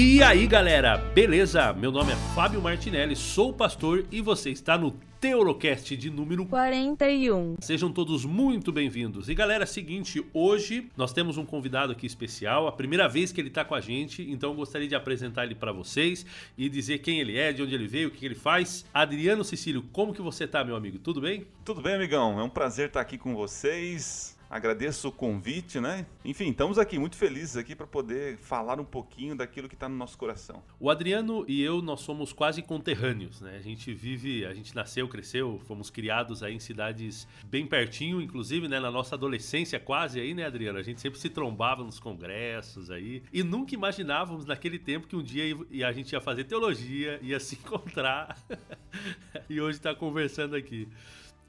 E aí galera, beleza? Meu nome é Fábio Martinelli, sou pastor e você está no Teolocast de número 41. Sejam todos muito bem-vindos. E galera, é seguinte, hoje nós temos um convidado aqui especial, a primeira vez que ele está com a gente, então eu gostaria de apresentar ele para vocês e dizer quem ele é, de onde ele veio, o que ele faz. Adriano Cecílio, como que você tá, meu amigo? Tudo bem? Tudo bem, amigão. É um prazer estar aqui com vocês. Agradeço o convite, né? Enfim, estamos aqui muito felizes aqui para poder falar um pouquinho daquilo que está no nosso coração. O Adriano e eu, nós somos quase conterrâneos, né? A gente vive, a gente nasceu, cresceu, fomos criados aí em cidades bem pertinho, inclusive, né, na nossa adolescência quase aí, né, Adriano? A gente sempre se trombava nos congressos aí e nunca imaginávamos naquele tempo que um dia a gente ia fazer teologia, ia se encontrar e hoje está conversando aqui.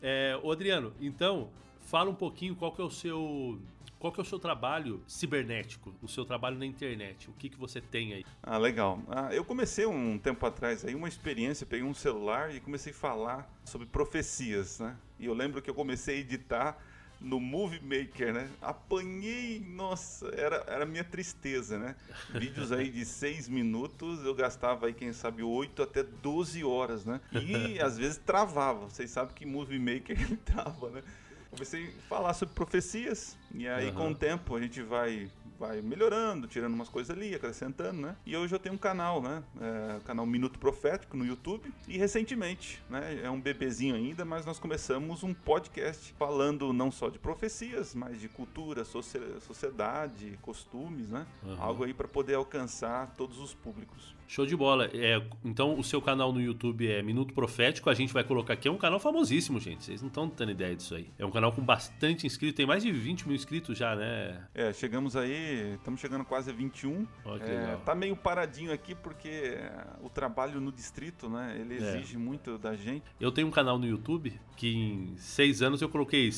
É, Adriano, então, fala um pouquinho qual que é o seu qual que é o seu trabalho cibernético, o seu trabalho na internet? O que, que você tem aí? Ah, legal. Ah, eu comecei um tempo atrás aí uma experiência, peguei um celular e comecei a falar sobre profecias, né? E eu lembro que eu comecei a editar no Movie Maker, né? Apanhei, nossa, era, era minha tristeza, né? Vídeos aí de seis minutos, eu gastava aí, quem sabe, 8 até 12 horas, né? E às vezes travava. Vocês sabem que Movie Maker trava, né? Comecei a falar sobre profecias. E aí, uhum. com o tempo, a gente vai vai melhorando, tirando umas coisas ali, acrescentando, né? E hoje eu tenho um canal, né? É, canal Minuto Profético no YouTube. E recentemente, né? É um bebezinho ainda, mas nós começamos um podcast falando não só de profecias, mas de cultura, sociedade, costumes, né? Uhum. Algo aí para poder alcançar todos os públicos. Show de bola. É, então, o seu canal no YouTube é Minuto Profético. A gente vai colocar aqui. É um canal famosíssimo, gente. Vocês não estão tendo ideia disso aí. É um canal com bastante inscritos. Tem mais de 20 mil inscritos já, né? É, chegamos aí. Estamos chegando quase a 21. Olha que é, legal. Tá meio paradinho aqui porque o trabalho no distrito, né? Ele é. exige é. muito da gente. Eu tenho um canal no YouTube que em seis anos eu coloquei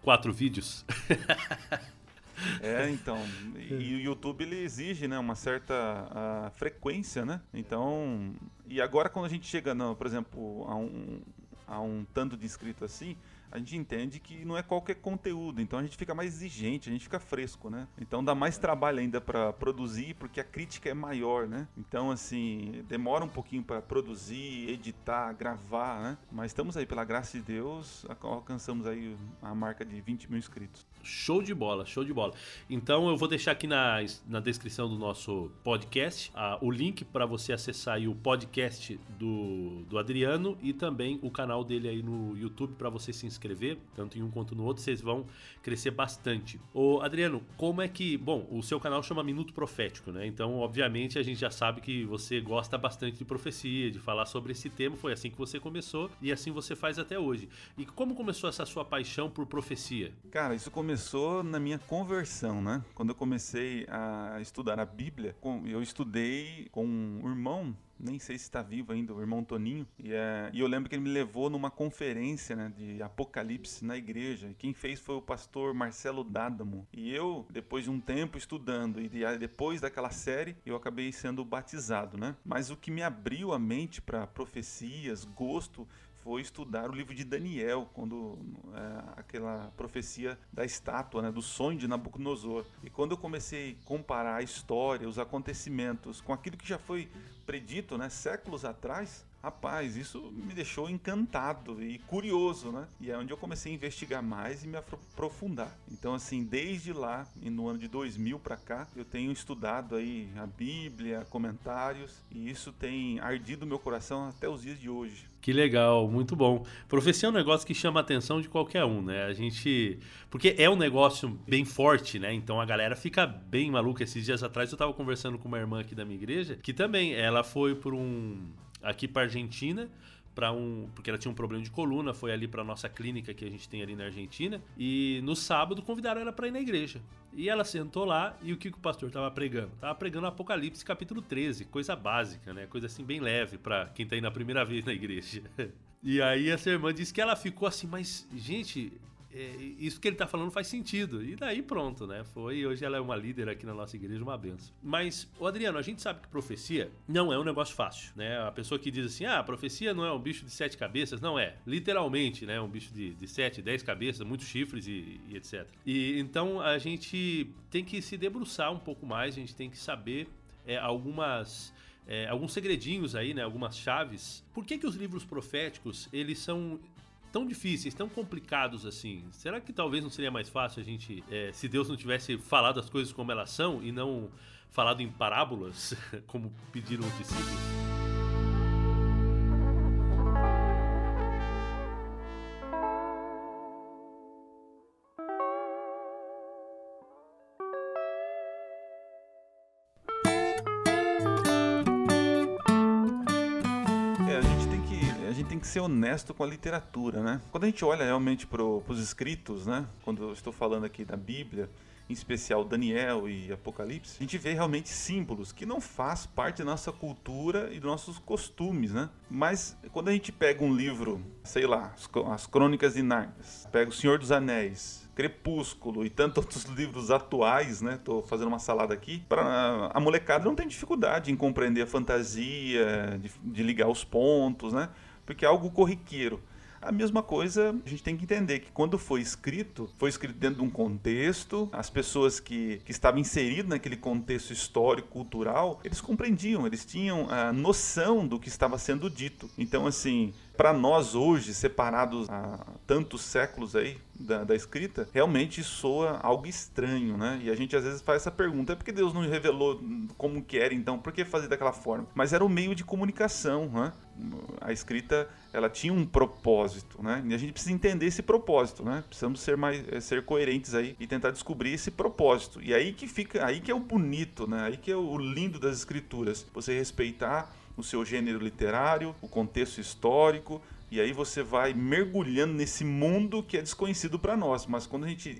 quatro vídeos. É, então. E o YouTube ele exige, né, uma certa frequência, né? Então, e agora quando a gente chega, no, por exemplo, a um, a um tanto de inscrito assim, a gente entende que não é qualquer conteúdo, então a gente fica mais exigente, a gente fica fresco, né? Então dá mais trabalho ainda para produzir, porque a crítica é maior, né? Então, assim, demora um pouquinho para produzir, editar, gravar, né? Mas estamos aí, pela graça de Deus, alcançamos aí a marca de 20 mil inscritos. Show de bola, show de bola. Então eu vou deixar aqui na, na descrição do nosso podcast uh, o link para você acessar o podcast do, do Adriano e também o canal dele aí no YouTube para você se inscrever, tanto em um quanto no outro, vocês vão crescer bastante. Ô Adriano, como é que. Bom, o seu canal chama Minuto Profético, né? Então, obviamente, a gente já sabe que você gosta bastante de profecia, de falar sobre esse tema, foi assim que você começou e assim você faz até hoje. E como começou essa sua paixão por profecia? Cara, isso começou começou na minha conversão, né? Quando eu comecei a estudar a Bíblia, eu estudei com um irmão nem sei se está vivo ainda, o irmão Toninho. E, é, e, eu lembro que ele me levou numa conferência né, de Apocalipse na igreja. E quem fez foi o pastor Marcelo Dádamo. E eu, depois de um tempo estudando, e depois daquela série, eu acabei sendo batizado, né? Mas o que me abriu a mente para profecias, gosto, foi estudar o livro de Daniel, quando é, aquela profecia da estátua, né, do sonho de Nabucodonosor. E quando eu comecei a comparar a história, os acontecimentos com aquilo que já foi predito, né, séculos atrás, Rapaz, isso me deixou encantado e curioso, né? E é onde eu comecei a investigar mais e me aprofundar. Então, assim, desde lá, no ano de 2000 para cá, eu tenho estudado aí a Bíblia, comentários, e isso tem ardido meu coração até os dias de hoje. Que legal, muito bom. Profecia é um negócio que chama a atenção de qualquer um, né? A gente. Porque é um negócio bem forte, né? Então a galera fica bem maluca. Esses dias atrás eu tava conversando com uma irmã aqui da minha igreja, que também ela foi por um aqui para Argentina para um porque ela tinha um problema de coluna foi ali para nossa clínica que a gente tem ali na Argentina e no sábado convidaram ela para ir na igreja. E ela sentou lá e o que, que o pastor estava pregando? Tava pregando Apocalipse capítulo 13 coisa básica né? Coisa assim bem leve para quem tá indo a primeira vez na igreja. E aí essa irmã disse que ela ficou assim mas gente isso que ele está falando faz sentido. E daí pronto, né? Foi. Hoje ela é uma líder aqui na nossa igreja, uma benção. Mas, Adriano, a gente sabe que profecia não é um negócio fácil, né? A pessoa que diz assim, ah, profecia não é um bicho de sete cabeças. Não é. Literalmente, né? Um bicho de, de sete, dez cabeças, muitos chifres e, e etc. E então a gente tem que se debruçar um pouco mais, a gente tem que saber é, algumas é, alguns segredinhos aí, né? Algumas chaves. Por que, que os livros proféticos eles são tão difíceis, tão complicados assim? Será que talvez não seria mais fácil a gente, é, se Deus não tivesse falado as coisas como elas são e não falado em parábolas, como pediram os discípulos? Ser honesto com a literatura, né? Quando a gente olha realmente para os escritos, né? Quando eu estou falando aqui da Bíblia, em especial Daniel e Apocalipse, a gente vê realmente símbolos que não faz parte da nossa cultura e dos nossos costumes, né? Mas quando a gente pega um livro, sei lá, as Crônicas de Narnia, pega o Senhor dos Anéis, Crepúsculo e tantos outros livros atuais, né? Tô fazendo uma salada aqui. Para a molecada não tem dificuldade em compreender a fantasia, de, de ligar os pontos, né? Porque é algo corriqueiro. A mesma coisa, a gente tem que entender que quando foi escrito, foi escrito dentro de um contexto, as pessoas que, que estavam inseridas naquele contexto histórico, cultural, eles compreendiam, eles tinham a noção do que estava sendo dito. Então, assim, para nós hoje, separados há tantos séculos aí da, da, escrita, realmente soa algo estranho, né? E a gente às vezes faz essa pergunta: é porque Deus não revelou como que era, então? Por que fazer daquela forma? Mas era o meio de comunicação, né? A escrita ela tinha um propósito, né? E a gente precisa entender esse propósito, né? Precisamos ser mais eh, ser coerentes aí e tentar descobrir esse propósito. E aí que fica, aí que é o bonito, né? Aí que é o lindo das escrituras. Você respeitar o seu gênero literário, o contexto histórico, e aí você vai mergulhando nesse mundo que é desconhecido para nós. Mas quando a gente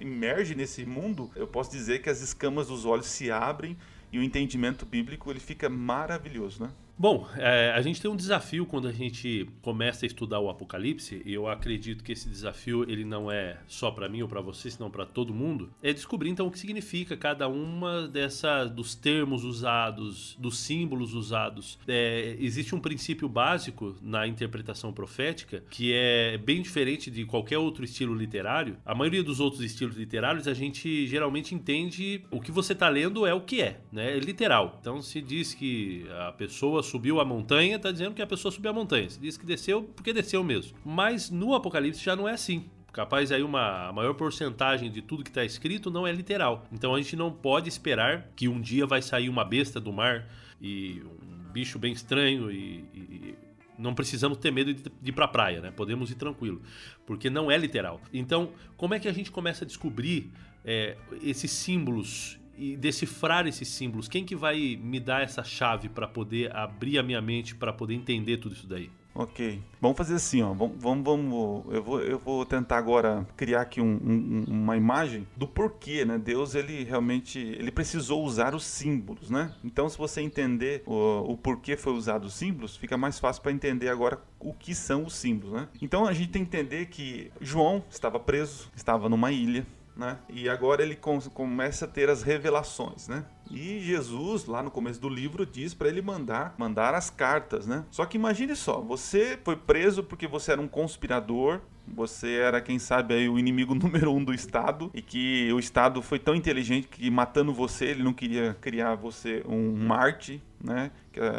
emerge nesse mundo, eu posso dizer que as escamas dos olhos se abrem e o entendimento bíblico ele fica maravilhoso, né? Bom, é, a gente tem um desafio quando a gente começa a estudar o Apocalipse, e eu acredito que esse desafio ele não é só para mim ou para você, senão para todo mundo, é descobrir então o que significa cada uma dessa dos termos usados, dos símbolos usados. É, existe um princípio básico na interpretação profética que é bem diferente de qualquer outro estilo literário. A maioria dos outros estilos literários a gente geralmente entende o que você está lendo é o que é, né? É literal. Então se diz que a pessoa subiu a montanha, está dizendo que a pessoa subiu a montanha. Se diz que desceu, porque desceu mesmo. Mas no Apocalipse já não é assim. Capaz aí uma maior porcentagem de tudo que está escrito não é literal. Então a gente não pode esperar que um dia vai sair uma besta do mar e um bicho bem estranho e, e não precisamos ter medo de, de ir para a praia, né? Podemos ir tranquilo, porque não é literal. Então, como é que a gente começa a descobrir é, esses símbolos e decifrar esses símbolos? Quem que vai me dar essa chave para poder abrir a minha mente para poder entender tudo isso daí? Ok. Vamos fazer assim, ó. Vamos, vamos, vamos eu, vou, eu vou tentar agora criar aqui um, um, uma imagem do porquê, né? Deus, ele realmente, ele precisou usar os símbolos, né? Então, se você entender o, o porquê foi usado os símbolos, fica mais fácil para entender agora o que são os símbolos, né? Então, a gente tem que entender que João estava preso, estava numa ilha, né? E agora ele com, começa a ter as revelações, né? E Jesus, lá no começo do livro, diz para ele mandar mandar as cartas, né? Só que imagine só, você foi preso porque você era um conspirador, você era, quem sabe, aí, o inimigo número um do Estado e que o Estado foi tão inteligente que matando você, ele não queria criar você um Marte, né?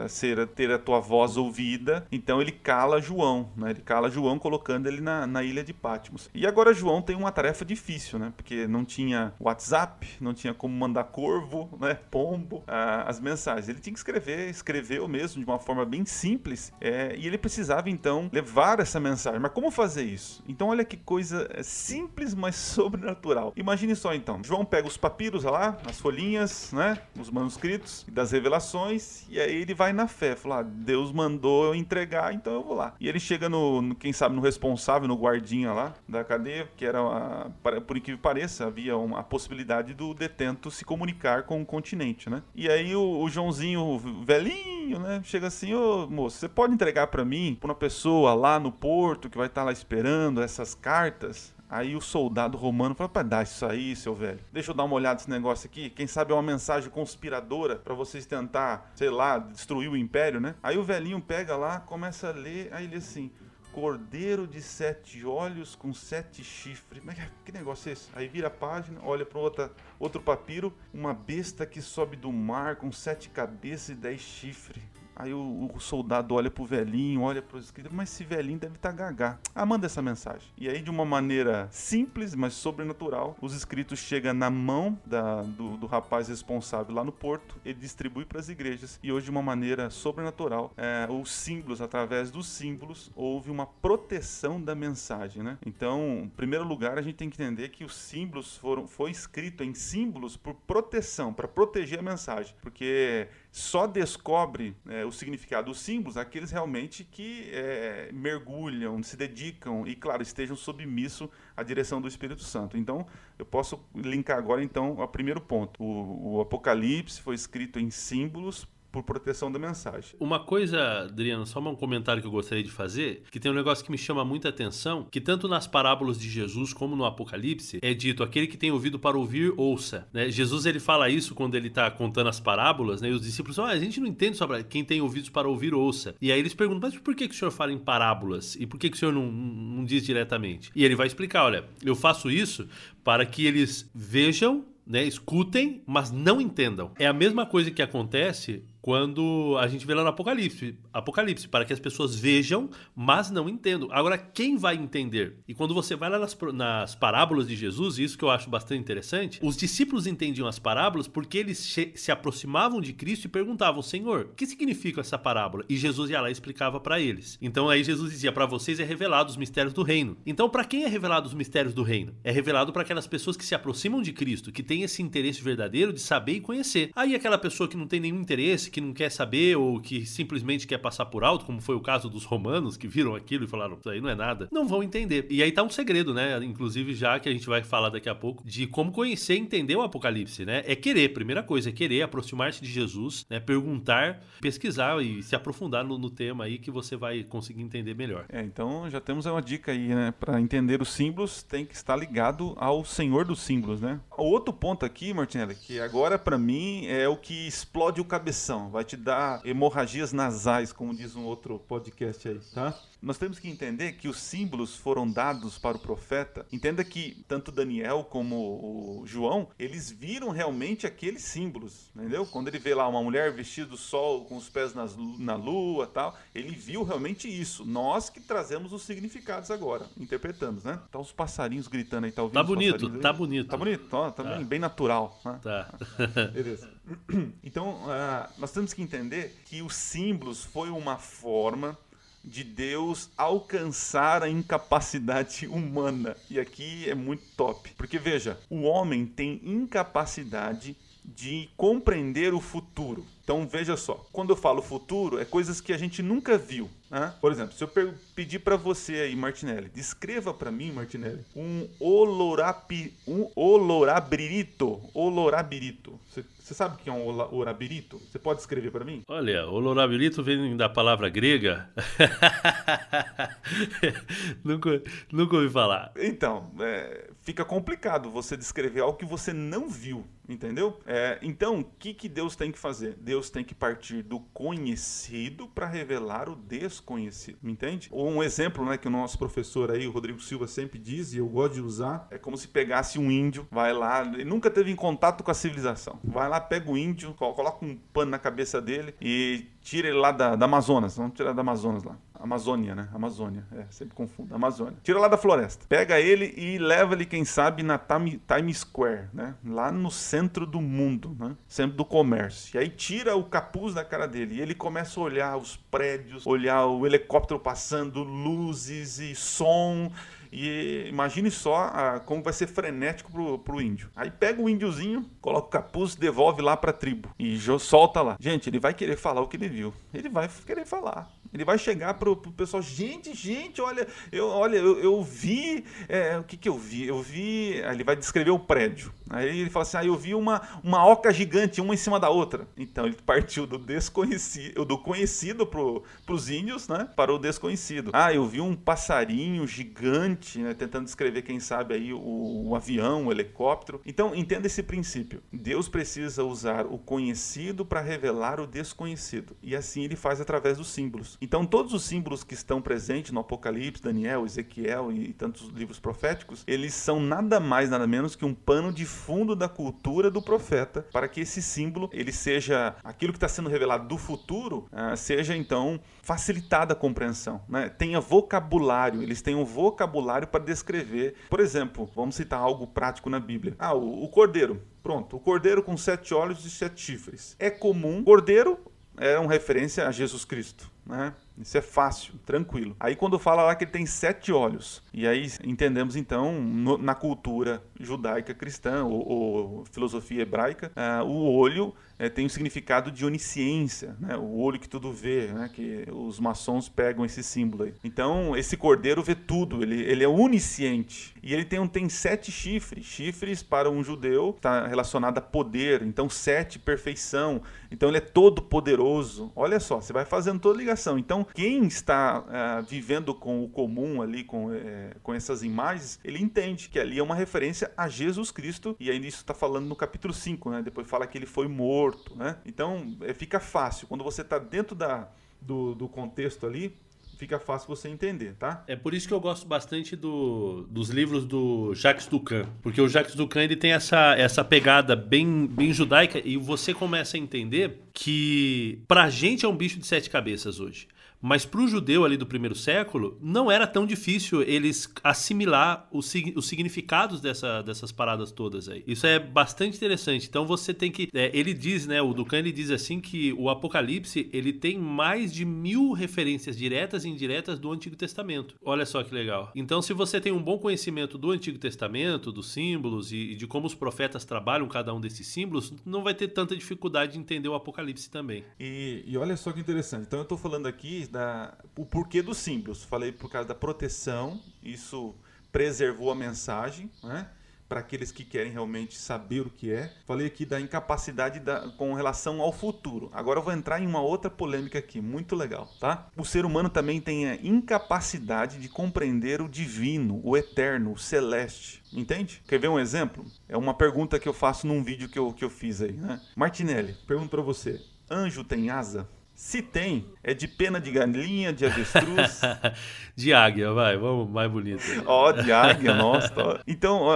Ser, ter a tua voz ouvida. Então ele cala João, né? Ele cala João colocando ele na, na ilha de Patmos. E agora João tem uma tarefa difícil, né? Porque não tinha WhatsApp, não tinha como mandar corvo, né? Pombo, ah, as mensagens. Ele tinha que escrever, escreveu mesmo de uma forma bem simples. É, e ele precisava então levar essa mensagem. Mas como fazer isso? Então olha que coisa simples, mas sobrenatural. Imagine só então. João pega os papiros lá, as folhinhas, né? Os manuscritos das revelações e aí ele vai na fé, fala, ah, Deus mandou eu entregar, então eu vou lá. E ele chega no, no quem sabe, no responsável, no guardinha lá da cadeia, que era, uma, por incrível que pareça, havia uma, a possibilidade do detento se comunicar com o continente, né? E aí o, o Joãozinho, velhinho, né, chega assim, ô moço, você pode entregar para mim, pra uma pessoa lá no porto que vai estar tá lá esperando essas cartas? Aí o soldado romano fala: para dar isso aí, seu velho. Deixa eu dar uma olhada nesse negócio aqui. Quem sabe é uma mensagem conspiradora para vocês tentar, sei lá, destruir o império, né? Aí o velhinho pega lá, começa a ler, aí ele assim: cordeiro de sete olhos com sete chifres. Mas que negócio é esse? Aí vira a página, olha para outro papiro, uma besta que sobe do mar com sete cabeças e dez chifres. Aí o, o, soldado olha pro velhinho, olha pro escrito, mas esse velhinho deve estar tá gagá. Ah, manda essa mensagem. E aí, de uma maneira simples, mas sobrenatural, os escritos chegam na mão da, do, do, rapaz responsável lá no porto, ele distribui para as igrejas. E hoje, de uma maneira sobrenatural, é, os símbolos, através dos símbolos, houve uma proteção da mensagem, né? Então, em primeiro lugar, a gente tem que entender que os símbolos foram foi escrito em símbolos por proteção, para proteger a mensagem, porque só descobre é, o significado dos símbolos aqueles realmente que é, mergulham, se dedicam e, claro, estejam submissos à direção do Espírito Santo. Então, eu posso linkar agora então ao primeiro ponto. O, o Apocalipse foi escrito em símbolos por proteção da mensagem. Uma coisa, Adriano, só um comentário que eu gostaria de fazer, que tem um negócio que me chama muita atenção, que tanto nas parábolas de Jesus como no Apocalipse é dito aquele que tem ouvido para ouvir, ouça. Né? Jesus ele fala isso quando ele está contando as parábolas, né? E os discípulos falam, ah, a gente não entende sobre quem tem ouvidos para ouvir, ouça. E aí eles perguntam, mas por que, que o senhor fala em parábolas? E por que, que o senhor não, não diz diretamente? E ele vai explicar, olha, eu faço isso para que eles vejam né, escutem, mas não entendam. É a mesma coisa que acontece quando a gente vê lá no Apocalipse, Apocalipse, para que as pessoas vejam, mas não entendam. Agora, quem vai entender? E quando você vai lá nas, nas parábolas de Jesus, isso que eu acho bastante interessante, os discípulos entendiam as parábolas porque eles se aproximavam de Cristo e perguntavam, Senhor, o que significa essa parábola? E Jesus ia lá e explicava para eles. Então aí Jesus dizia, para vocês é revelado os mistérios do reino. Então, para quem é revelado os mistérios do reino? É revelado para aquelas pessoas que se aproximam de Cristo, que têm esse interesse verdadeiro de saber e conhecer. Aí aquela pessoa que não tem nenhum interesse, que não quer saber ou que simplesmente quer passar por alto, como foi o caso dos romanos que viram aquilo e falaram, isso aí não é nada, não vão entender. E aí tá um segredo, né? Inclusive já que a gente vai falar daqui a pouco de como conhecer e entender o Apocalipse, né? É querer, primeira coisa, é querer aproximar-se de Jesus, né? Perguntar, pesquisar e se aprofundar no, no tema aí que você vai conseguir entender melhor. É, então já temos uma dica aí, né? Para entender os símbolos, tem que estar ligado ao Senhor dos símbolos, né? Outro ponto aqui, Martinelli, que agora para mim é o que explode o cabeção, vai te dar hemorragias nasais, como diz um outro podcast aí, tá? Nós temos que entender que os símbolos foram dados para o profeta. Entenda que tanto Daniel como João, eles viram realmente aqueles símbolos, entendeu? Quando ele vê lá uma mulher vestida do sol com os pés nas, na lua, tal, ele viu realmente isso. Nós que trazemos os significados agora, interpretamos, né? Tá os passarinhos gritando aí, tá ouvindo? Tá bonito, tá bonito. Tá bonito, ó, tá, tá. Bem, bem natural. Né? Tá. Beleza. Então, uh, nós temos que entender que os símbolos foi uma forma de Deus alcançar a incapacidade humana. E aqui é muito top. Porque veja, o homem tem incapacidade de compreender o futuro. Então veja só, quando eu falo futuro, é coisas que a gente nunca viu. Né? Por exemplo, se eu pedir para você aí, Martinelli, descreva para mim, Martinelli, um olorapi, um olorabirito, olorabirito. Você, você sabe o que é um olorabirito? Você pode escrever para mim? Olha, olorabirito vem da palavra grega. nunca, nunca ouvi falar. Então, é, fica complicado você descrever algo que você não viu, entendeu? É, então, o que, que Deus tem que fazer? Deus tem que partir do conhecido para revelar o desconhecido, entende? Ou um exemplo, né, que o nosso professor aí, o Rodrigo Silva, sempre diz, e eu gosto de usar, é como se pegasse um índio, vai lá, ele nunca teve em contato com a civilização, vai lá, pega o índio, coloca um pano na cabeça dele e tira ele lá da, da Amazonas, vamos tirar da Amazonas lá. Amazônia, né? Amazônia, é, sempre confundo. Amazônia. Tira lá da floresta. Pega ele e leva ele, quem sabe, na Times Square, né? Lá no centro do mundo, né? Centro do comércio. E aí tira o capuz da cara dele e ele começa a olhar os prédios, olhar o helicóptero passando, luzes e som. E imagine só ah, como vai ser frenético pro, pro índio. Aí pega o índiozinho, coloca o capuz, devolve lá pra tribo e solta lá. Gente, ele vai querer falar o que ele viu. Ele vai querer falar. Ele vai chegar pro, pro pessoal, gente, gente, olha, eu, olha, eu, eu vi, é, o que que eu vi? Eu vi, ele vai descrever o prédio. Aí ele fala assim, ah, eu vi uma, uma oca gigante, uma em cima da outra. Então ele partiu do desconhecido, do conhecido pro, pros índios, né, para o desconhecido. Ah, eu vi um passarinho gigante, né, tentando descrever, quem sabe aí, o, o avião, o helicóptero. Então entenda esse princípio. Deus precisa usar o conhecido para revelar o desconhecido. E assim ele faz através dos símbolos. Então, todos os símbolos que estão presentes no Apocalipse, Daniel, Ezequiel e tantos livros proféticos, eles são nada mais, nada menos que um pano de fundo da cultura do profeta para que esse símbolo ele seja aquilo que está sendo revelado do futuro, uh, seja então facilitada a compreensão, né? tenha vocabulário, eles têm um vocabulário para descrever. Por exemplo, vamos citar algo prático na Bíblia. Ah, o, o cordeiro. Pronto, o cordeiro com sete olhos e sete chifres. É comum. Cordeiro é uma referência a Jesus Cristo. Né? Isso é fácil, tranquilo. Aí quando fala lá que ele tem sete olhos, e aí entendemos então no, na cultura judaica cristã ou, ou filosofia hebraica, uh, o olho é, tem um significado de onisciência, né? o olho que tudo vê, né? que os maçons pegam esse símbolo aí. Então, esse cordeiro vê tudo, ele, ele é onisciente. E ele tem, um, tem sete chifres. Chifres para um judeu está relacionado a poder, então sete, perfeição. Então ele é todo poderoso. Olha só, você vai fazendo toda ligação. Então, quem está uh, vivendo com o comum ali, com, é, com essas imagens, ele entende que ali é uma referência a Jesus Cristo, e aí isso está falando no capítulo 5, né? Depois fala que ele foi morto né? Então é, fica fácil. Quando você está dentro da, do, do contexto ali, fica fácil você entender, tá? É por isso que eu gosto bastante do, dos livros do Jacques Ducan, porque o Jacques Ducan ele tem essa, essa pegada bem, bem judaica e você começa a entender que pra gente é um bicho de sete cabeças hoje. Mas para o judeu ali do primeiro século, não era tão difícil eles assimilar os, os significados dessa, dessas paradas todas aí. Isso é bastante interessante. Então você tem que. É, ele diz, né? O Ducan ele diz assim que o Apocalipse ele tem mais de mil referências diretas e indiretas do Antigo Testamento. Olha só que legal. Então, se você tem um bom conhecimento do Antigo Testamento, dos símbolos e, e de como os profetas trabalham cada um desses símbolos, não vai ter tanta dificuldade de entender o Apocalipse também. E, e olha só que interessante. Então, eu estou falando aqui da, o porquê dos símbolos. Falei por causa da proteção, isso preservou a mensagem, né? Para aqueles que querem realmente saber o que é. Falei aqui da incapacidade da, com relação ao futuro. Agora eu vou entrar em uma outra polêmica aqui, muito legal, tá? O ser humano também tem a incapacidade de compreender o divino, o eterno, o celeste. Entende? Quer ver um exemplo? É uma pergunta que eu faço num vídeo que eu, que eu fiz aí, né? Martinelli, pergunto para você: anjo tem asa? Se tem, é de pena de galinha, de avestruz. de águia, vai, vamos mais bonito. Ó, oh, de águia, nossa. Então,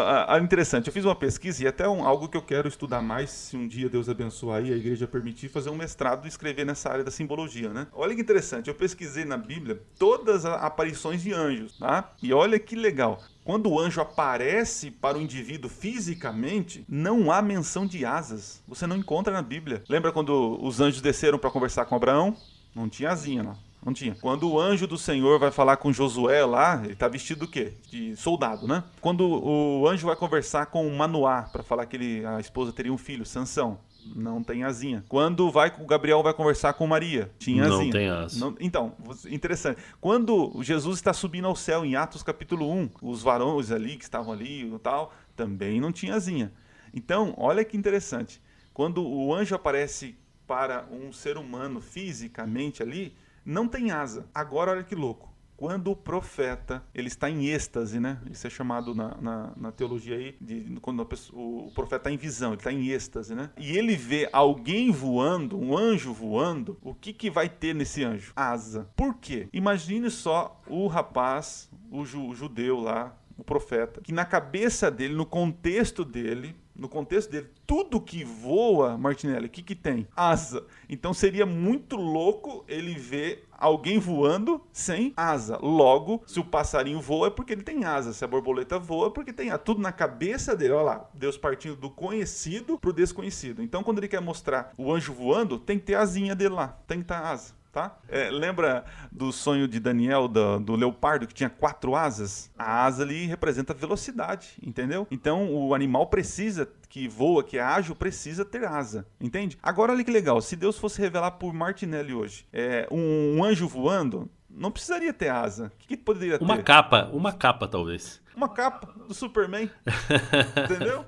interessante, eu fiz uma pesquisa e até um, algo que eu quero estudar mais, se um dia Deus abençoar e a igreja permitir, fazer um mestrado e escrever nessa área da simbologia, né? Olha que interessante, eu pesquisei na Bíblia todas as aparições de anjos, tá? E olha que legal. Quando o anjo aparece para o indivíduo fisicamente, não há menção de asas. Você não encontra na Bíblia. Lembra quando os anjos desceram para conversar com Abraão? Não tinha asinha lá. Não tinha. Quando o anjo do Senhor vai falar com Josué lá, ele está vestido do quê? De soldado, né? Quando o anjo vai conversar com Manoá para falar que ele, a esposa teria um filho, Sansão, não tem asinha. Quando vai o Gabriel vai conversar com Maria, tinha asinha. Não tem asa. Não, então, interessante. Quando Jesus está subindo ao céu em Atos capítulo 1, os varões ali que estavam ali e tal, também não tinha asinha. Então, olha que interessante. Quando o anjo aparece para um ser humano fisicamente ali, não tem asa. Agora olha que louco quando o profeta ele está em êxtase, né? Isso é chamado na, na, na teologia aí de quando pessoa, o profeta está em visão, ele está em êxtase, né? E ele vê alguém voando, um anjo voando, o que que vai ter nesse anjo? Asa. Por quê? Imagine só o rapaz, o, ju, o judeu lá, o profeta, que na cabeça dele, no contexto dele, no contexto dele, tudo que voa, Martinelli, o que, que tem? Asa. Então seria muito louco ele ver alguém voando sem asa. Logo, se o passarinho voa é porque ele tem asa. Se a borboleta voa é porque tem asa. Tudo na cabeça dele. Olha lá, Deus partindo do conhecido pro desconhecido. Então, quando ele quer mostrar o anjo voando, tem que ter asinha dele lá. Tem que estar asa tá? É, lembra do sonho de Daniel, do, do, leopardo, que tinha quatro asas? A asa ali representa velocidade, entendeu? Então o animal precisa, que voa, que é ágil, precisa ter asa, entende? Agora olha que legal, se Deus fosse revelar por Martinelli hoje é, um, um anjo voando, não precisaria ter asa. O que, que poderia uma ter? Uma capa, uma capa talvez. Uma capa do Superman. Entendeu?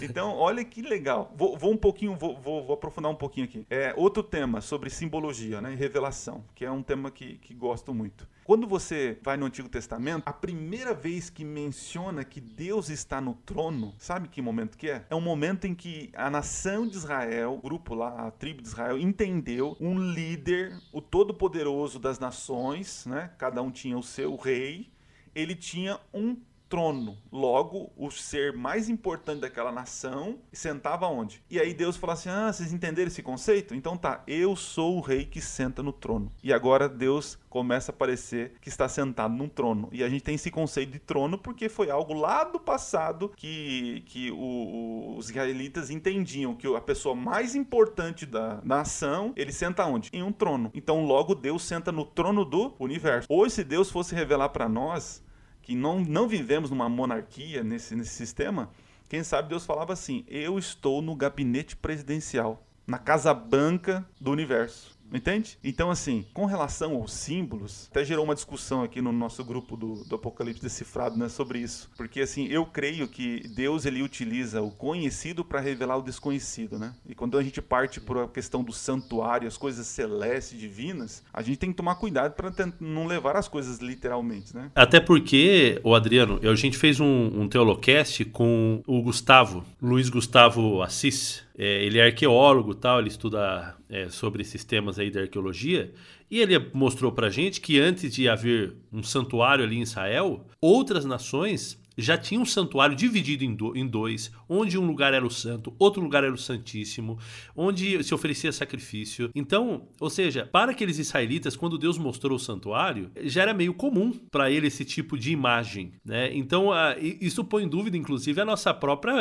Então, olha que legal. Vou, vou um pouquinho, vou, vou, vou, aprofundar um pouquinho aqui. É outro tema sobre simbologia, né? E revelação, que é um tema que, que gosto muito. Quando você vai no Antigo Testamento, a primeira vez que menciona que Deus está no trono, sabe que momento que é? É um momento em que a nação de Israel, o grupo lá, a tribo de Israel, entendeu um líder, o todo-poderoso das nações, né? Cada um tinha o seu rei, ele tinha um trono. Logo, o ser mais importante daquela nação sentava onde? E aí Deus fala assim: Ah, vocês entenderam esse conceito? Então tá, eu sou o rei que senta no trono. E agora Deus começa a parecer que está sentado num trono. E a gente tem esse conceito de trono porque foi algo lá do passado que, que o, os israelitas entendiam que a pessoa mais importante da nação, ele senta onde? Em um trono. Então logo Deus senta no trono do universo. Hoje, se Deus fosse revelar para nós que não, não vivemos numa monarquia nesse, nesse sistema, quem sabe Deus falava assim: Eu estou no gabinete presidencial, na Casa Branca do universo. Entende? Então, assim, com relação aos símbolos, até gerou uma discussão aqui no nosso grupo do, do Apocalipse Decifrado né, sobre isso. Porque, assim, eu creio que Deus ele utiliza o conhecido para revelar o desconhecido, né? E quando a gente parte por a questão do santuário, as coisas celestes, divinas, a gente tem que tomar cuidado para não levar as coisas literalmente, né? Até porque, o Adriano, a gente fez um, um Teolocast com o Gustavo, Luiz Gustavo Assis. É, ele é arqueólogo tal, ele estuda é, sobre sistemas aí da arqueologia, e ele mostrou pra gente que antes de haver um santuário ali em Israel, outras nações já tinha um santuário dividido em, do, em, dois, onde um lugar era o santo, outro lugar era o santíssimo, onde se oferecia sacrifício. Então, ou seja, para aqueles israelitas, quando Deus mostrou o santuário, já era meio comum para ele esse tipo de imagem, né? Então, a, isso põe em dúvida, inclusive, a nossa própria...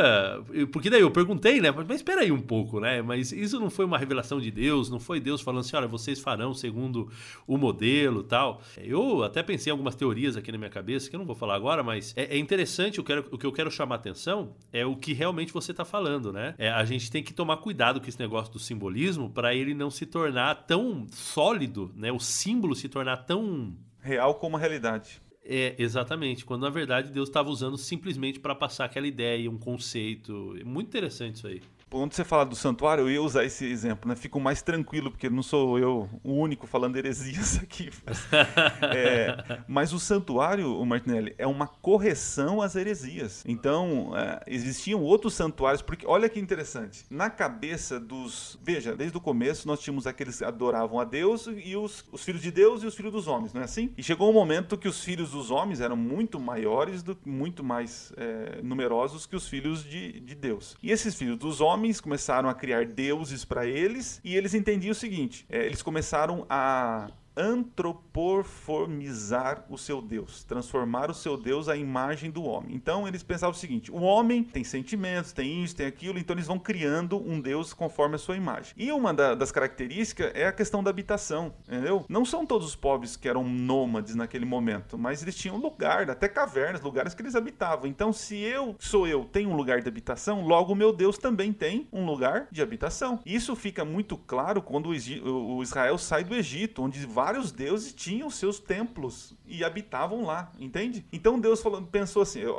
Porque daí eu perguntei, né? Mas espera aí um pouco, né? Mas isso não foi uma revelação de Deus, não foi Deus falando assim, olha, vocês farão segundo o modelo tal. Eu até pensei em algumas teorias aqui na minha cabeça, que eu não vou falar agora, mas é, é interessante interessante, eu quero, o que eu quero chamar a atenção é o que realmente você está falando, né? É, a gente tem que tomar cuidado com esse negócio do simbolismo para ele não se tornar tão sólido, né? O símbolo se tornar tão real como a realidade. É, exatamente. Quando na verdade Deus estava usando simplesmente para passar aquela ideia, um conceito. É muito interessante isso aí quando você fala do santuário, eu ia usar esse exemplo, né? Fico mais tranquilo, porque não sou eu o único falando heresias aqui. Mas, é, mas o santuário, o Martinelli, é uma correção às heresias. Então, é, existiam outros santuários, porque olha que interessante. Na cabeça dos. Veja, desde o começo nós tínhamos aqueles que adoravam a Deus e os, os filhos de Deus e os filhos dos homens, não é assim? E chegou um momento que os filhos dos homens eram muito maiores, do, muito mais é, numerosos que os filhos de, de Deus. E esses filhos dos homens homens começaram a criar deuses para eles e eles entendiam o seguinte: é, eles começaram a antropoformizar o seu Deus, transformar o seu Deus à imagem do homem. Então eles pensavam o seguinte: o homem tem sentimentos, tem isso, tem aquilo, então eles vão criando um Deus conforme a sua imagem. E uma da, das características é a questão da habitação, entendeu? Não são todos os povos que eram nômades naquele momento, mas eles tinham lugar, até cavernas, lugares que eles habitavam. Então, se eu sou eu, tenho um lugar de habitação, logo o meu Deus também tem um lugar de habitação. Isso fica muito claro quando o Israel sai do Egito, onde vai vários deuses tinham seus templos e habitavam lá, entende? Então Deus falou, pensou assim, eu,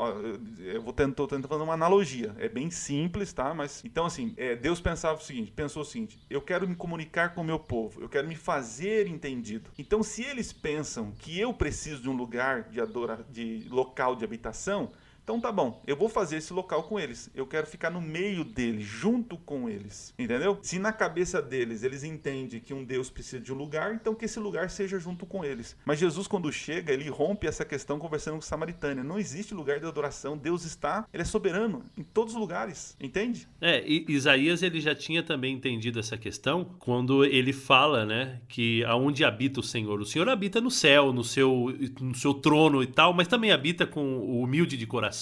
eu vou tentando, tentando fazer uma analogia, é bem simples, tá? Mas então assim, é, Deus pensava o seguinte, pensou o seguinte: eu quero me comunicar com o meu povo, eu quero me fazer entendido. Então se eles pensam que eu preciso de um lugar de adora, de local de habitação, então tá bom, eu vou fazer esse local com eles. Eu quero ficar no meio deles, junto com eles. Entendeu? Se na cabeça deles eles entendem que um Deus precisa de um lugar, então que esse lugar seja junto com eles. Mas Jesus, quando chega, ele rompe essa questão conversando com o samaritano. Não existe lugar de adoração. Deus está, ele é soberano em todos os lugares. Entende? É, e Isaías ele já tinha também entendido essa questão quando ele fala, né, que aonde habita o Senhor. O Senhor habita no céu, no seu, no seu trono e tal, mas também habita com o humilde de coração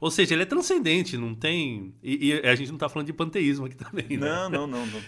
ou seja, ele é transcendente, não tem. E, e a gente não está falando de panteísmo aqui também, né? Não, não, não. não.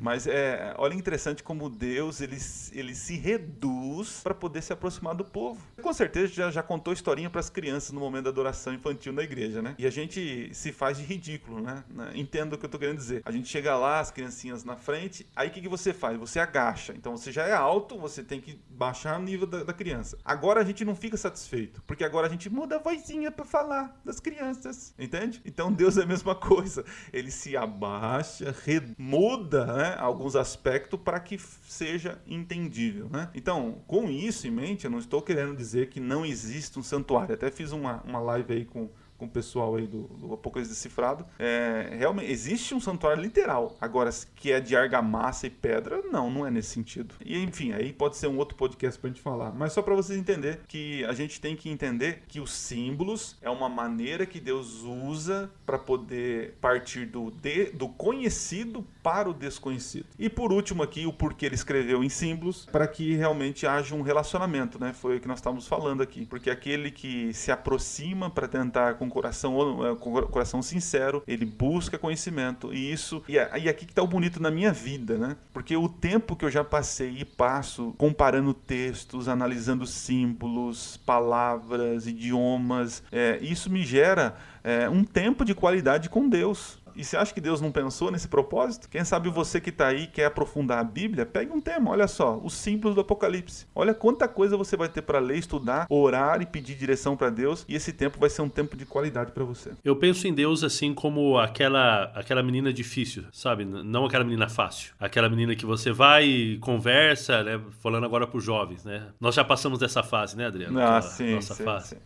Mas é, olha interessante como Deus ele, ele se reduz para poder se aproximar do povo. Com certeza já, já contou historinha para as crianças no momento da adoração infantil na igreja, né? E a gente se faz de ridículo, né? Entenda o que eu estou querendo dizer. A gente chega lá, as criancinhas na frente, aí o que, que você faz? Você agacha. Então você já é alto, você tem que baixar o nível da, da criança. Agora a gente não fica satisfeito, porque agora a gente muda a vozinha para falar cuidar das crianças, entende? Então Deus é a mesma coisa. Ele se abaixa, muda né, alguns aspectos para que seja entendível, né? Então, com isso em mente, eu não estou querendo dizer que não existe um santuário. Até fiz uma, uma live aí com com o pessoal aí do, do Apocalipse Decifrado, é, realmente existe um santuário literal. Agora, que é de argamassa e pedra, não, não é nesse sentido. E enfim, aí pode ser um outro podcast pra gente falar. Mas só para vocês entenderem que a gente tem que entender que os símbolos é uma maneira que Deus usa para poder partir do, de, do conhecido para o desconhecido. E por último aqui, o porquê ele escreveu em símbolos, para que realmente haja um relacionamento, né? Foi o que nós estávamos falando aqui. Porque aquele que se aproxima para tentar com coração, é, com coração sincero, ele busca conhecimento. E isso, e, e aqui que está o bonito na minha vida, né? Porque o tempo que eu já passei e passo comparando textos, analisando símbolos, palavras, idiomas, é, isso me gera é, um tempo de qualidade com Deus. E você acha que Deus não pensou nesse propósito? Quem sabe você que está aí quer aprofundar a Bíblia, pegue um tema, olha só, os símbolos do Apocalipse. Olha quanta coisa você vai ter para ler, estudar, orar e pedir direção para Deus, e esse tempo vai ser um tempo de qualidade para você. Eu penso em Deus assim como aquela aquela menina difícil, sabe? Não aquela menina fácil. Aquela menina que você vai e conversa, né? Falando agora para os jovens, né? Nós já passamos dessa fase, né, Adriano? Ah, aquela sim, nossa sim, fase. sim.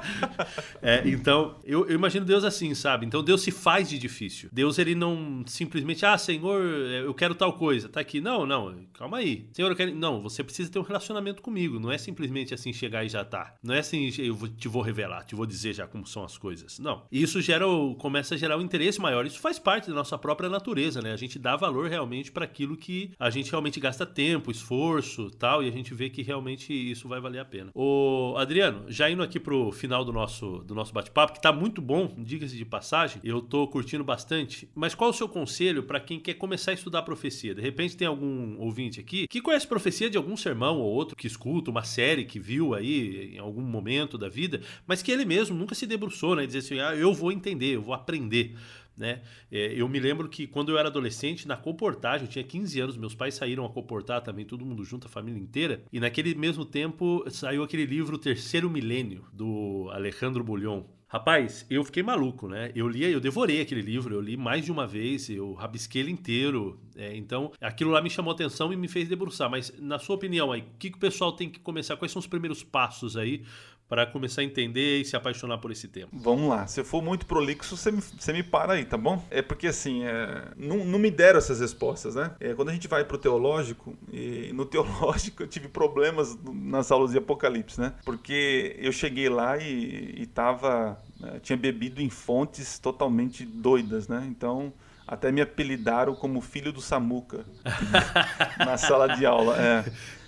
é, então, eu, eu imagino Deus assim, sabe? Então Deus se faz de difícil. Deus ele não simplesmente, ah, Senhor, eu quero tal coisa, tá aqui. Não, não, calma aí. Senhor, eu quero. Não, você precisa ter um relacionamento comigo. Não é simplesmente assim chegar e já tá. Não é assim, eu te vou revelar, te vou dizer já como são as coisas. Não. E isso gera, começa a gerar um interesse maior. Isso faz parte da nossa própria natureza, né? A gente dá valor realmente para aquilo que a gente realmente gasta tempo, esforço, tal, e a gente vê que realmente isso vai valer a pena. O Adriano, já indo aqui pro final do nosso do nosso bate-papo, que tá muito bom, diga-se de passagem. Eu tô curtindo bastante mas qual o seu conselho para quem quer começar a estudar profecia? De repente tem algum ouvinte aqui que conhece profecia de algum sermão ou outro, que escuta uma série que viu aí em algum momento da vida, mas que ele mesmo nunca se debruçou, né? Dizer assim, ah, eu vou entender, eu vou aprender. Né? É, eu me lembro que quando eu era adolescente, na comportagem, eu tinha 15 anos, meus pais saíram a comportar também, todo mundo junto, a família inteira, e naquele mesmo tempo saiu aquele livro Terceiro Milênio, do Alejandro Bullion. Rapaz, eu fiquei maluco, né? Eu li, eu devorei aquele livro, eu li mais de uma vez, eu rabisquei ele inteiro. É, então, aquilo lá me chamou atenção e me fez debruçar. Mas, na sua opinião, aí, o que, que o pessoal tem que começar? Quais são os primeiros passos aí para começar a entender e se apaixonar por esse tema? Vamos lá. Se eu for muito prolixo, você me, você me para aí, tá bom? É porque, assim, é, não, não me deram essas respostas, né? É, quando a gente vai pro teológico, e no teológico eu tive problemas nas aulas de Apocalipse, né? Porque eu cheguei lá e, e tava né, tinha bebido em fontes totalmente doidas, né? Então, até me apelidaram como filho do Samuca na sala de aula. É.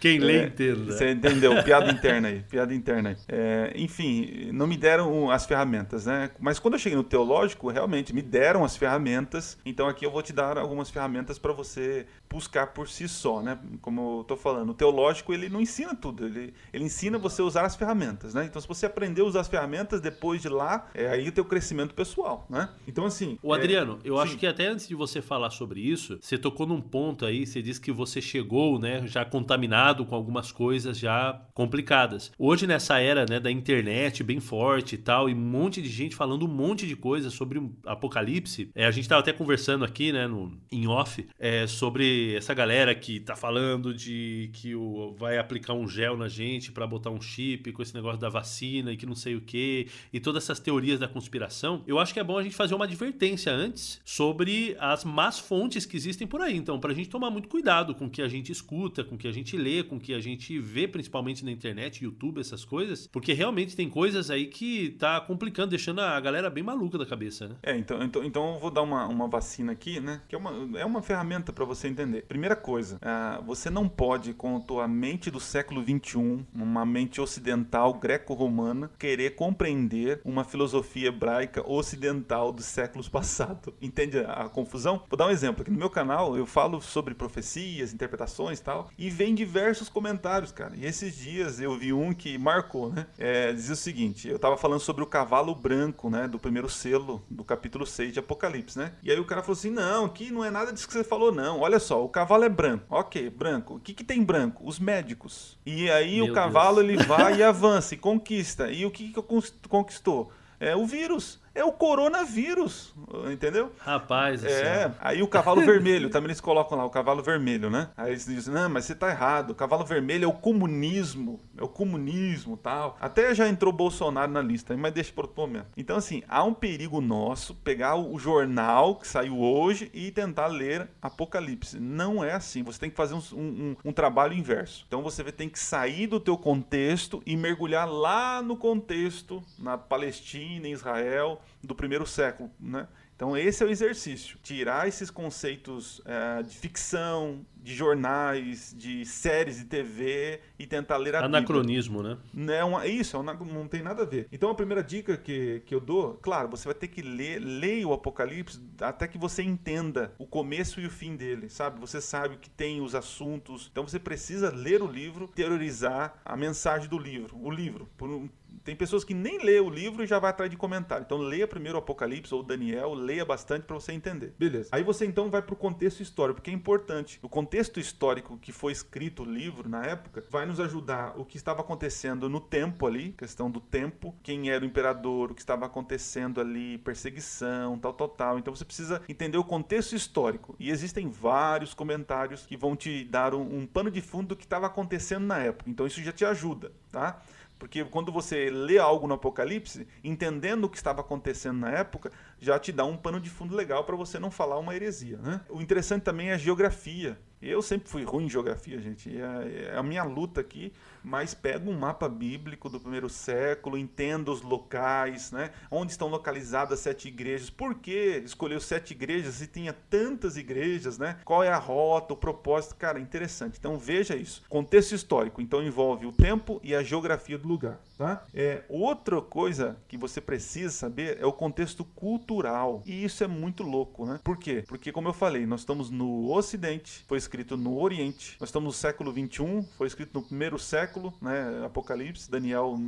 Quem lê é, entenda. Você entendeu? Piada interna aí. Piada interna aí. É, enfim, não me deram as ferramentas, né? Mas quando eu cheguei no teológico, realmente me deram as ferramentas. Então aqui eu vou te dar algumas ferramentas para você buscar por si só, né? Como eu tô falando, o teológico ele não ensina tudo, ele, ele ensina você a usar as ferramentas, né? Então se você aprender a usar as ferramentas, depois de lá, é aí o teu crescimento pessoal, né? Então assim... O Adriano, é, eu sim. acho que até antes de você falar sobre isso, você tocou num ponto aí, você disse que você chegou, né, já contaminado com algumas coisas já complicadas. Hoje, nessa era né, da internet bem forte e tal, e um monte de gente falando um monte de coisas sobre o apocalipse, é, a gente estava até conversando aqui, né, no, em off, é, sobre essa galera que tá falando de que o, vai aplicar um gel na gente para botar um chip com esse negócio da vacina e que não sei o que, e todas essas teorias da conspiração. Eu acho que é bom a gente fazer uma advertência antes sobre as más fontes que existem por aí. Então, para a gente tomar muito cuidado com o que a gente escuta, com o que a gente lê, com o que a gente vê principalmente na internet, YouTube, essas coisas, porque realmente tem coisas aí que tá complicando, deixando a galera bem maluca da cabeça, né? É, então, então, então eu vou dar uma, uma vacina aqui, né? Que é uma, é uma ferramenta para você entender. Primeira coisa, uh, você não pode, com a tua mente do século 21, uma mente ocidental greco-romana, querer compreender uma filosofia hebraica ocidental dos séculos passados. Entende a, confusão? Vou dar um exemplo. Aqui no meu canal eu falo sobre profecias, interpretações e tal, e vem diversos comentários, cara. E esses dias eu vi um que marcou, né? É, dizia o seguinte: eu tava falando sobre o cavalo branco, né? Do primeiro selo do capítulo 6 de Apocalipse, né? E aí o cara falou assim: não, que não é nada disso que você falou, não. Olha só, o cavalo é branco. Ok, branco. O que, que tem branco? Os médicos. E aí Meu o cavalo Deus. ele vai e avança e conquista. E o que, que conquistou? É o vírus é o coronavírus, entendeu? Rapaz, é. Aí o cavalo vermelho, também eles colocam lá o cavalo vermelho, né? Aí eles dizem, não, mas você tá errado, o cavalo vermelho é o comunismo, é o comunismo tal. Até já entrou Bolsonaro na lista, mas deixa para outro momento. Então, assim, há um perigo nosso pegar o jornal que saiu hoje e tentar ler Apocalipse. Não é assim, você tem que fazer um, um, um trabalho inverso. Então você tem que sair do teu contexto e mergulhar lá no contexto, na Palestina, em Israel, do primeiro século, né? Então esse é o exercício, tirar esses conceitos é, de ficção, de jornais, de séries de TV e tentar ler a Anacronismo, Bíblia. né? É uma, isso, é não tem nada a ver. Então a primeira dica que, que eu dou, claro, você vai ter que ler, leia o Apocalipse até que você entenda o começo e o fim dele, sabe? Você sabe o que tem os assuntos. Então você precisa ler o livro, teorizar a mensagem do livro, o livro, por um, tem pessoas que nem lê o livro e já vai atrás de comentário. Então leia primeiro o Apocalipse ou Daniel, leia bastante para você entender. Beleza. Aí você então vai para o contexto histórico, porque é importante. O contexto histórico que foi escrito o livro na época vai nos ajudar o que estava acontecendo no tempo ali, questão do tempo, quem era o imperador, o que estava acontecendo ali, perseguição, tal, tal, tal. Então você precisa entender o contexto histórico. E existem vários comentários que vão te dar um, um pano de fundo do que estava acontecendo na época. Então isso já te ajuda, tá? Porque quando você lê algo no Apocalipse, entendendo o que estava acontecendo na época, já te dá um pano de fundo legal para você não falar uma heresia. Né? O interessante também é a geografia. Eu sempre fui ruim em geografia, gente. É, é a minha luta aqui, mas pego um mapa bíblico do primeiro século, entendo os locais, né? Onde estão localizadas sete igrejas? Por que escolheu sete igrejas se tinha tantas igrejas, né? Qual é a rota, o propósito? Cara, interessante. Então veja isso. Contexto histórico, então envolve o tempo e a geografia do lugar, tá? É outra coisa que você precisa saber é o contexto cultural. E isso é muito louco, né? Por quê? Porque como eu falei, nós estamos no Ocidente, foi escrito no Oriente. Nós estamos no século 21, foi escrito no primeiro século, né? Apocalipse, Daniel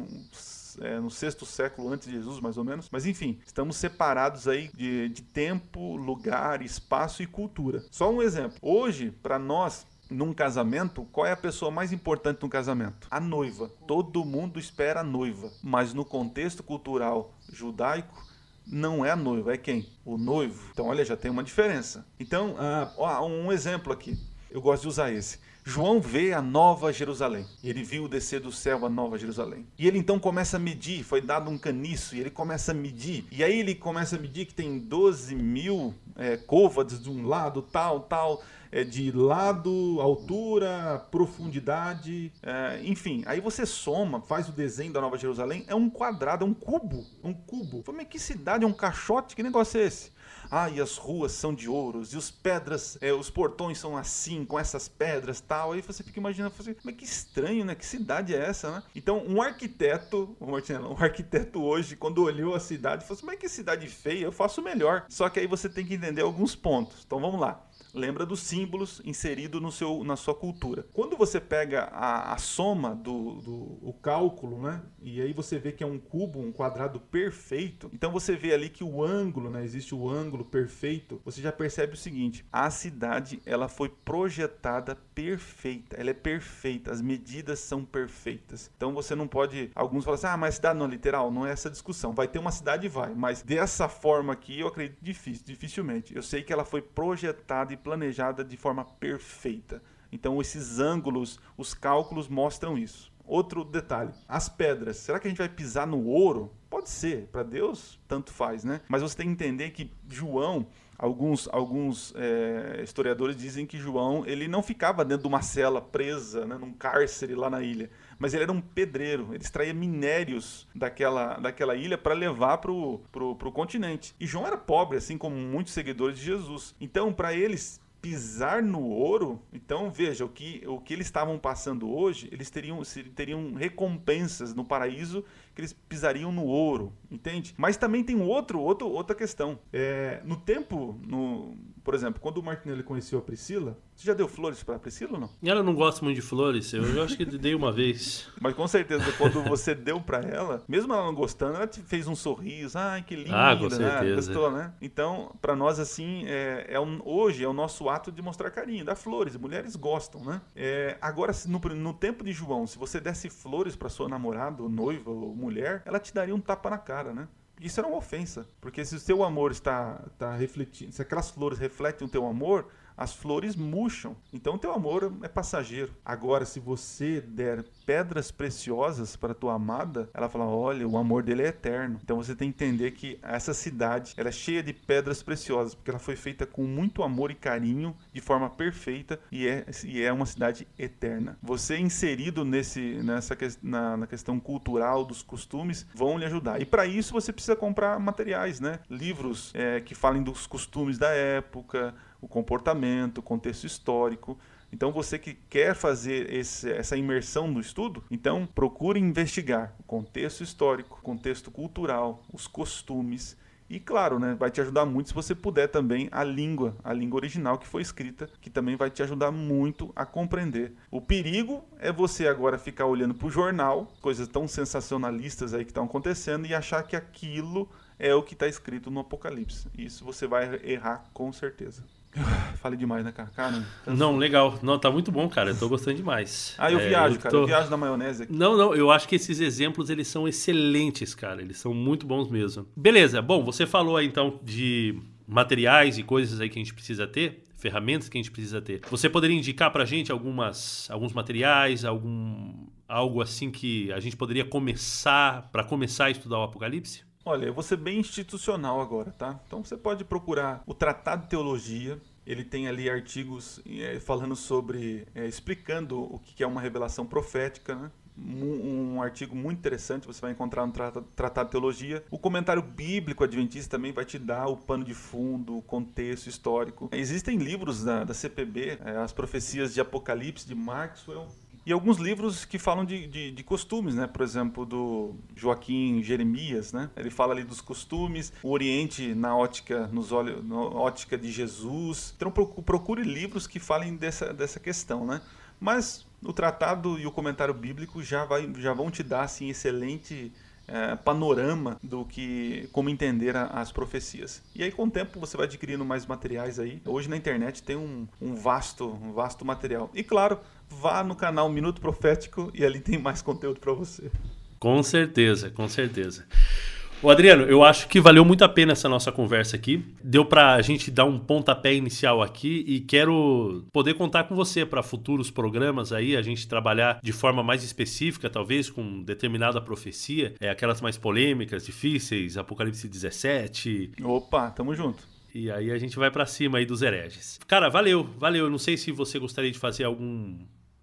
é, no sexto século antes de Jesus, mais ou menos. Mas enfim, estamos separados aí de, de tempo, lugar, espaço e cultura. Só um exemplo. Hoje, para nós, num casamento, qual é a pessoa mais importante no casamento? A noiva. Todo mundo espera a noiva. Mas no contexto cultural judaico, não é a noiva, é quem? O noivo. Então, olha, já tem uma diferença. Então, ó, um exemplo aqui. Eu gosto de usar esse. João vê a nova Jerusalém. Ele viu descer do céu a nova Jerusalém. E ele então começa a medir, foi dado um caniço, e ele começa a medir. E aí ele começa a medir que tem 12 mil é, de um lado, tal, tal é, de lado, altura, profundidade, é, enfim. Aí você soma, faz o desenho da Nova Jerusalém, é um quadrado, é um cubo, um cubo. Mas que cidade, é um caixote? Que negócio é esse? Ah, e as ruas são de ouros, e os pedras, é, os portões são assim, com essas pedras tal. Aí você fica imaginando, assim, mas que estranho, né? Que cidade é essa, né? Então, um arquiteto, Martinello, um arquiteto hoje, quando olhou a cidade, falou assim, mas que cidade feia, eu faço melhor. Só que aí você tem que entender alguns pontos. Então vamos lá lembra dos símbolos inseridos no seu, na sua cultura. Quando você pega a, a soma do, do o cálculo, né? E aí você vê que é um cubo, um quadrado perfeito. Então você vê ali que o ângulo, né? Existe o ângulo perfeito. Você já percebe o seguinte: a cidade ela foi projetada perfeita. Ela é perfeita. As medidas são perfeitas. Então você não pode. Alguns falam assim: ah, mas cidade não é literal. Não é essa discussão. Vai ter uma cidade vai. Mas dessa forma aqui, eu acredito difícil, dificilmente. Eu sei que ela foi projetada e planejada de forma perfeita. Então esses ângulos, os cálculos mostram isso. Outro detalhe, as pedras. Será que a gente vai pisar no ouro? Pode ser, para Deus tanto faz, né? Mas você tem que entender que João, alguns, alguns é, historiadores dizem que João ele não ficava dentro de uma cela presa, né, num cárcere lá na ilha, mas ele era um pedreiro, ele extraía minérios daquela, daquela ilha para levar para o continente. E João era pobre, assim como muitos seguidores de Jesus. Então, para eles pisar no ouro, então veja, o que, o que eles estavam passando hoje, eles teriam, teriam recompensas no paraíso que eles pisariam no ouro, entende? Mas também tem outro, outro outra questão. É, no tempo, no, por exemplo, quando o Martinelli conheceu a Priscila, você já deu flores para a Priscila ou não? Ela não gosta muito de flores, eu acho que dei uma vez. Mas com certeza, quando você deu para ela, mesmo ela não gostando, ela te fez um sorriso, ai que linda, ah, com certeza. Né? Gostou, né? Então, para nós assim, é, é um, hoje é o nosso ato de mostrar carinho, dar flores, mulheres gostam, né? É, agora, no, no tempo de João, se você desse flores para sua namorada, ou noiva, ou mulher, ela te daria um tapa na cara, né? Isso era uma ofensa. Porque se o seu amor está, está refletindo, se aquelas flores refletem o teu amor, as flores murcham. Então o teu amor é passageiro. Agora, se você der pedras preciosas para tua amada, ela fala: olha, o amor dele é eterno. Então você tem que entender que essa cidade ela é cheia de pedras preciosas, porque ela foi feita com muito amor e carinho, de forma perfeita, e é, e é uma cidade eterna. Você inserido nesse, nessa na, na questão cultural dos costumes vão lhe ajudar. E para isso você precisa comprar materiais, né? Livros é, que falem dos costumes da época, o comportamento, o contexto histórico. Então, você que quer fazer esse, essa imersão no estudo, então procure investigar o contexto histórico, o contexto cultural, os costumes. E claro, né, vai te ajudar muito se você puder também a língua, a língua original que foi escrita, que também vai te ajudar muito a compreender. O perigo é você agora ficar olhando para o jornal, coisas tão sensacionalistas aí que estão acontecendo, e achar que aquilo é o que está escrito no Apocalipse. Isso você vai errar com certeza. Falei demais, né, cara? cara não, legal. Não, tá muito bom, cara. Eu tô gostando demais. Ah, eu é, viajo, eu cara. Tô... Eu viajo na maionese aqui. Não, não. Eu acho que esses exemplos, eles são excelentes, cara. Eles são muito bons mesmo. Beleza. Bom, você falou aí, então, de materiais e coisas aí que a gente precisa ter ferramentas que a gente precisa ter. Você poderia indicar pra gente algumas alguns materiais, algum algo assim que a gente poderia começar para começar a estudar o Apocalipse? Olha, eu vou ser bem institucional agora, tá? Então você pode procurar o Tratado de Teologia. Ele tem ali artigos é, falando sobre, é, explicando o que é uma revelação profética, né? Um, artigo muito interessante, você vai encontrar no Tratado de Teologia. O comentário bíblico adventista também vai te dar o pano de fundo, o contexto histórico. Existem livros da, da CPB, é, as profecias de Apocalipse de Maxwell, e alguns livros que falam de, de, de, costumes, né? Por exemplo, do Joaquim Jeremias, né? Ele fala ali dos costumes, o Oriente na ótica, nos olhos, na ótica de Jesus. Então procure livros que falem dessa, dessa questão, né? Mas o tratado e o comentário bíblico já, vai, já vão te dar assim, excelente é, panorama do que como entender a, as profecias. E aí com o tempo você vai adquirindo mais materiais aí. Hoje na internet tem um, um vasto, um vasto material. E claro, vá no canal Minuto Profético e ali tem mais conteúdo para você. Com certeza, com certeza. O Adriano, eu acho que valeu muito a pena essa nossa conversa aqui. Deu para a gente dar um pontapé inicial aqui e quero poder contar com você para futuros programas aí, a gente trabalhar de forma mais específica, talvez com determinada profecia, é, aquelas mais polêmicas, difíceis, Apocalipse 17. Opa, tamo junto. E aí a gente vai para cima aí dos hereges. Cara, valeu, valeu. Eu não sei se você gostaria de fazer algum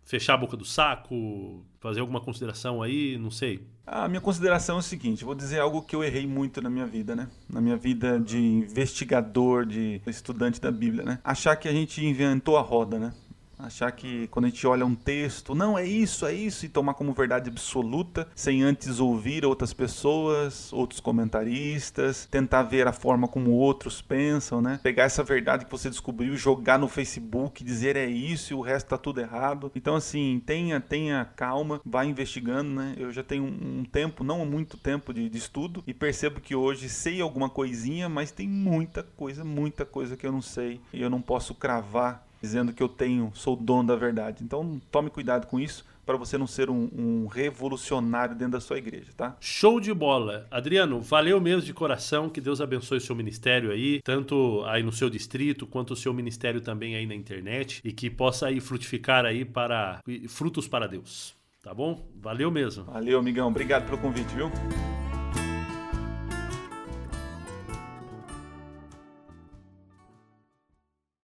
fechar a boca do saco, fazer alguma consideração aí, não sei. A minha consideração é o seguinte, vou dizer algo que eu errei muito na minha vida, né? Na minha vida de investigador, de estudante da Bíblia, né? Achar que a gente inventou a roda, né? Achar que quando a gente olha um texto, não é isso, é isso, e tomar como verdade absoluta, sem antes ouvir outras pessoas, outros comentaristas, tentar ver a forma como outros pensam, né? Pegar essa verdade que você descobriu, jogar no Facebook, dizer é isso e o resto tá tudo errado. Então, assim, tenha, tenha calma, vá investigando, né? Eu já tenho um tempo, não muito tempo de, de estudo, e percebo que hoje sei alguma coisinha, mas tem muita coisa, muita coisa que eu não sei, e eu não posso cravar dizendo que eu tenho, sou dono da verdade. Então tome cuidado com isso para você não ser um, um, revolucionário dentro da sua igreja, tá? Show de bola. Adriano, valeu mesmo de coração, que Deus abençoe o seu ministério aí, tanto aí no seu distrito, quanto o seu ministério também aí na internet, e que possa aí frutificar aí para frutos para Deus, tá bom? Valeu mesmo. Valeu, amigão. Obrigado pelo convite, viu?